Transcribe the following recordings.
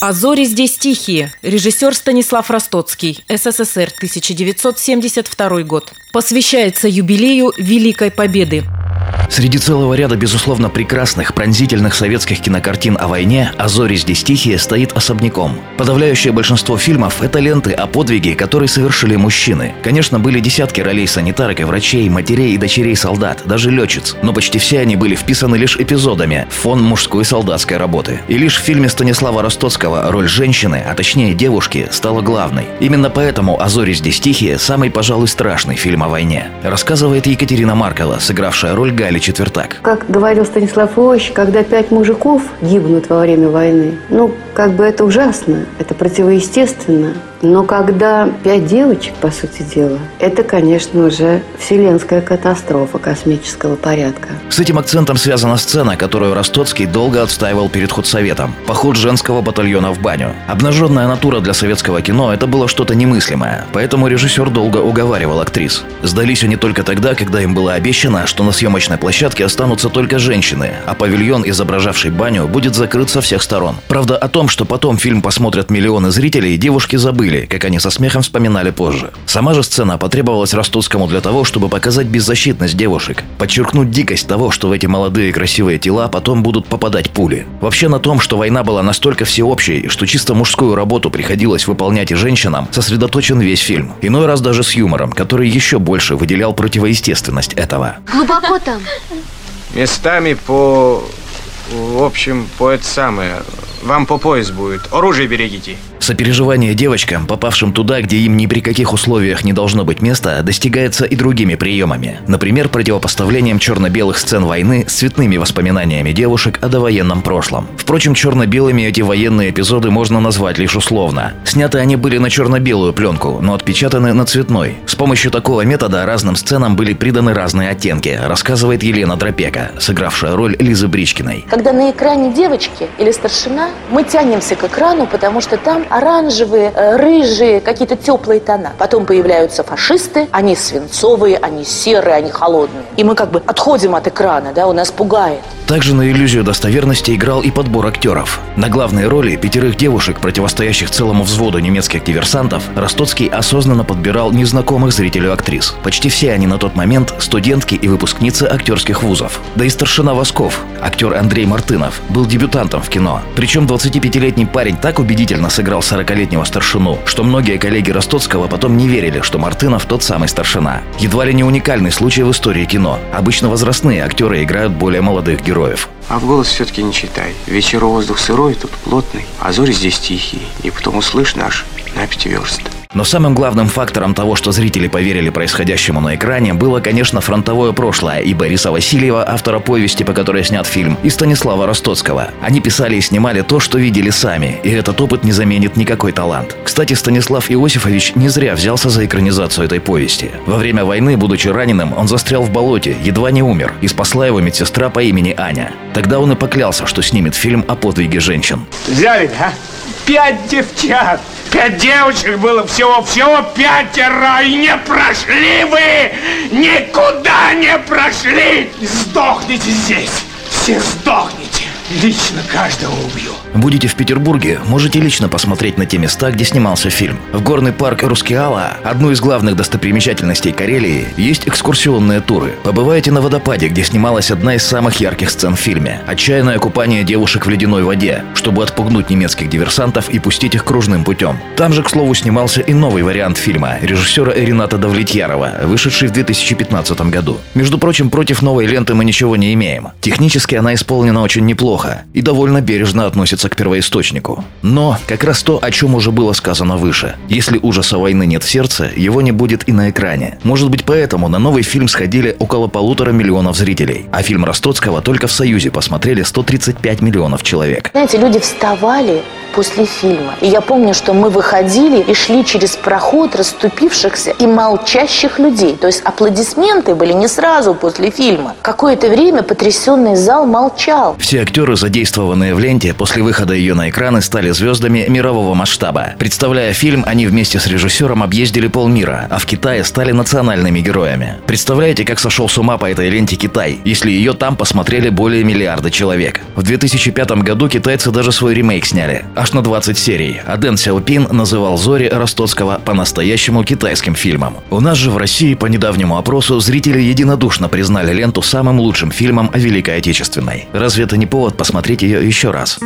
А зори здесь тихие. Режиссер Станислав Ростоцкий. СССР, 1972 год. Посвящается юбилею Великой Победы. Среди целого ряда, безусловно, прекрасных, пронзительных советских кинокартин о войне «А зори здесь тихие» стоит особняком. Подавляющее большинство фильмов – это ленты о подвиге, которые совершили мужчины. Конечно, были десятки ролей санитарок и врачей, матерей и дочерей солдат, даже летчиц, но почти все они были вписаны лишь эпизодами фон мужской солдатской работы. И лишь в фильме Станислава Ростоцкого роль женщины, а точнее девушки, стала главной. Именно поэтому «А зори здесь тихие» – самый, пожалуй, страшный фильм о войне. Рассказывает Екатерина Маркова, сыгравшая роль Гали Четвертак. Как говорил Станислав Ильич, когда пять мужиков гибнут во время войны, ну, как бы это ужасно, это противоестественно. Но когда пять девочек, по сути дела, это, конечно, уже вселенская катастрофа космического порядка. С этим акцентом связана сцена, которую Ростоцкий долго отстаивал перед худсоветом. Поход женского батальона в баню. Обнаженная натура для советского кино – это было что-то немыслимое. Поэтому режиссер долго уговаривал актрис. Сдались они только тогда, когда им было обещано, что на съемочной площадке останутся только женщины, а павильон, изображавший баню, будет закрыт со всех сторон. Правда, о том, что потом фильм посмотрят миллионы зрителей, девушки забыли, как они со смехом вспоминали позже. Сама же сцена потребовалась Ростовскому для того, чтобы показать беззащитность девушек, подчеркнуть дикость того, что в эти молодые красивые тела потом будут попадать пули. Вообще на том, что война была настолько всеобщей, что чисто мужскую работу приходилось выполнять и женщинам, сосредоточен весь фильм. Иной раз даже с юмором, который еще больше выделял противоестественность этого. Глубоко там? Местами по... В общем, по это самое... Вам по пояс будет. Оружие берегите. Сопереживание девочкам, попавшим туда, где им ни при каких условиях не должно быть места, достигается и другими приемами. Например, противопоставлением черно-белых сцен войны с цветными воспоминаниями девушек о довоенном прошлом. Впрочем, черно-белыми эти военные эпизоды можно назвать лишь условно. Сняты они были на черно-белую пленку, но отпечатаны на цветной. С помощью такого метода разным сценам были приданы разные оттенки, рассказывает Елена Дропека, сыгравшая роль Лизы Бричкиной. Когда на экране девочки или старшина, мы тянемся к экрану, потому что там оранжевые, э, рыжие, какие-то теплые тона. Потом появляются фашисты, они свинцовые, они серые, они холодные. И мы как бы отходим от экрана, да, у нас пугает. Также на иллюзию достоверности играл и подбор актеров. На главные роли пятерых девушек, противостоящих целому взводу немецких диверсантов, Ростоцкий осознанно подбирал незнакомых зрителю актрис. Почти все они на тот момент студентки и выпускницы актерских вузов. Да и старшина Восков, актер Андрей Мартынов, был дебютантом в кино. Причем 25-летний парень так убедительно сыграл 40-летнего старшину, что многие коллеги Ростоцкого потом не верили, что Мартынов тот самый старшина. Едва ли не уникальный случай в истории кино. Обычно возрастные актеры играют более молодых героев. А в голос все-таки не читай. Вечер воздух сырой, тут плотный, а зори здесь тихие. И потом услышь наш на пяти верст. Но самым главным фактором того, что зрители поверили происходящему на экране, было, конечно, фронтовое прошлое и Бориса Васильева, автора повести, по которой снят фильм, и Станислава Ростоцкого. Они писали и снимали то, что видели сами, и этот опыт не заменит никакой талант. Кстати, Станислав Иосифович не зря взялся за экранизацию этой повести. Во время войны, будучи раненым, он застрял в болоте, едва не умер, и спасла его медсестра по имени Аня. Тогда он и поклялся, что снимет фильм о подвиге женщин. Взяли, а? Пять девчат! Пять девочек было всего, всего пятеро, и не прошли вы! Никуда не прошли! Сдохните здесь! Все сдохните! Лично каждого убью! Будете в Петербурге, можете лично посмотреть на те места, где снимался фильм. В горный парк Рускеала, одну из главных достопримечательностей Карелии, есть экскурсионные туры. Побывайте на водопаде, где снималась одна из самых ярких сцен в фильме. Отчаянное купание девушек в ледяной воде, чтобы отпугнуть немецких диверсантов и пустить их кружным путем. Там же, к слову, снимался и новый вариант фильма режиссера Рената Давлетьярова, вышедший в 2015 году. Между прочим, против новой ленты мы ничего не имеем. Технически она исполнена очень неплохо, неплохо и довольно бережно относится к первоисточнику. Но как раз то, о чем уже было сказано выше. Если ужаса войны нет в сердце, его не будет и на экране. Может быть поэтому на новый фильм сходили около полутора миллионов зрителей, а фильм Ростоцкого только в Союзе посмотрели 135 миллионов человек. Знаете, люди вставали после фильма. И я помню, что мы выходили и шли через проход расступившихся и молчащих людей. То есть аплодисменты были не сразу после фильма. Какое-то время потрясенный зал молчал. Все актеры, задействованные в ленте, после выхода ее на экраны стали звездами мирового масштаба. Представляя фильм, они вместе с режиссером объездили полмира, а в Китае стали национальными героями. Представляете, как сошел с ума по этой ленте Китай, если ее там посмотрели более миллиарда человек. В 2005 году китайцы даже свой ремейк сняли аж на 20 серий, а Дэн Сяопин называл «Зори» Ростоцкого по-настоящему китайским фильмом. У нас же в России по недавнему опросу зрители единодушно признали ленту самым лучшим фильмом о Великой Отечественной. Разве это не повод посмотреть ее еще раз?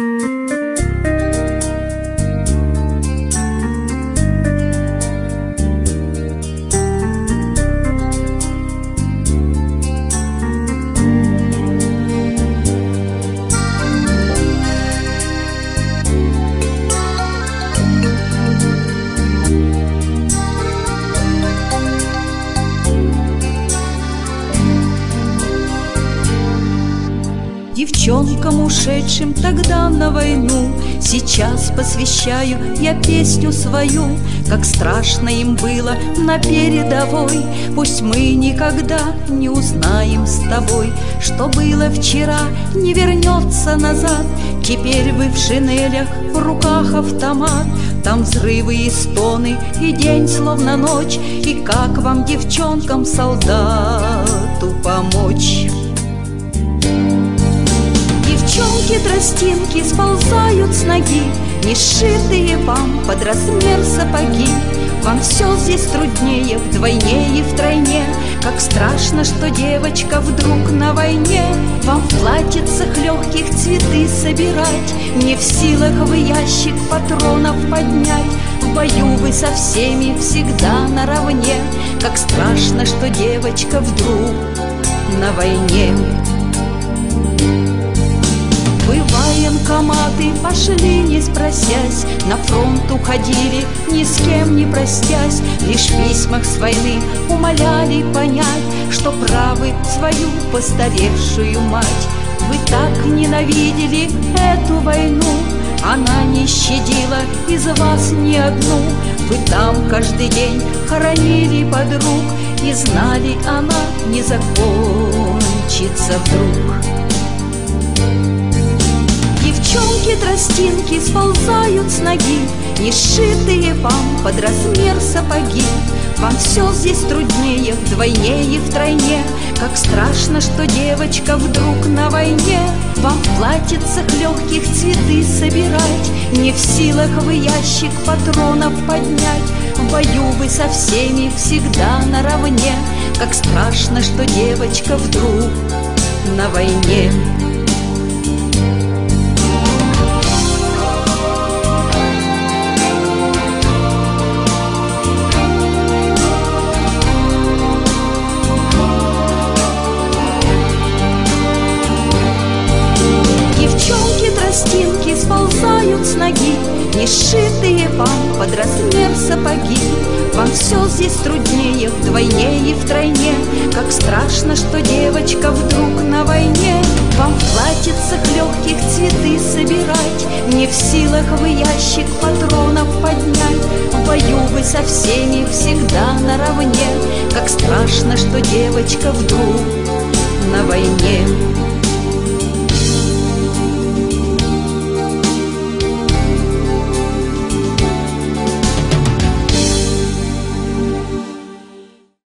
Девчонкам, ушедшим тогда на войну, Сейчас посвящаю я песню свою, Как страшно им было на передовой. Пусть мы никогда не узнаем с тобой, Что было вчера, не вернется назад. Теперь вы в шинелях, в руках автомат, Там взрывы и стоны, и день словно ночь, И как вам, девчонкам, солдату помочь? Тростинки сползают с ноги, Не сшитые вам под размер сапоги. Вам все здесь труднее вдвойне и втройне, Как страшно, что девочка вдруг на войне. Вам в платьицах легких цветы собирать, Не в силах вы ящик патронов поднять. В бою вы со всеми всегда наравне, Как страшно, что девочка вдруг на войне. Военкоматы пошли, не спросясь, На фронт уходили, ни с кем не простясь, Лишь в письмах с войны умоляли понять, Что правы свою постаревшую мать. Вы так ненавидели эту войну, Она не щадила из вас ни одну. Вы там каждый день хоронили подруг, И знали, она не закончится вдруг. Девчонки тростинки сползают с ноги, Не сшитые вам под размер сапоги. Вам все здесь труднее вдвойне и втройне, Как страшно, что девочка вдруг на войне. Вам в платьицах легких цветы собирать, Не в силах вы ящик патронов поднять. В бою вы со всеми всегда наравне, Как страшно, что девочка вдруг на войне. Размер сапоги. Вам все здесь труднее вдвойне и втройне, Как страшно, что девочка вдруг на войне. Вам в платьицах легких цветы собирать, Не в силах вы ящик патронов поднять. В бою вы со всеми всегда наравне, Как страшно, что девочка вдруг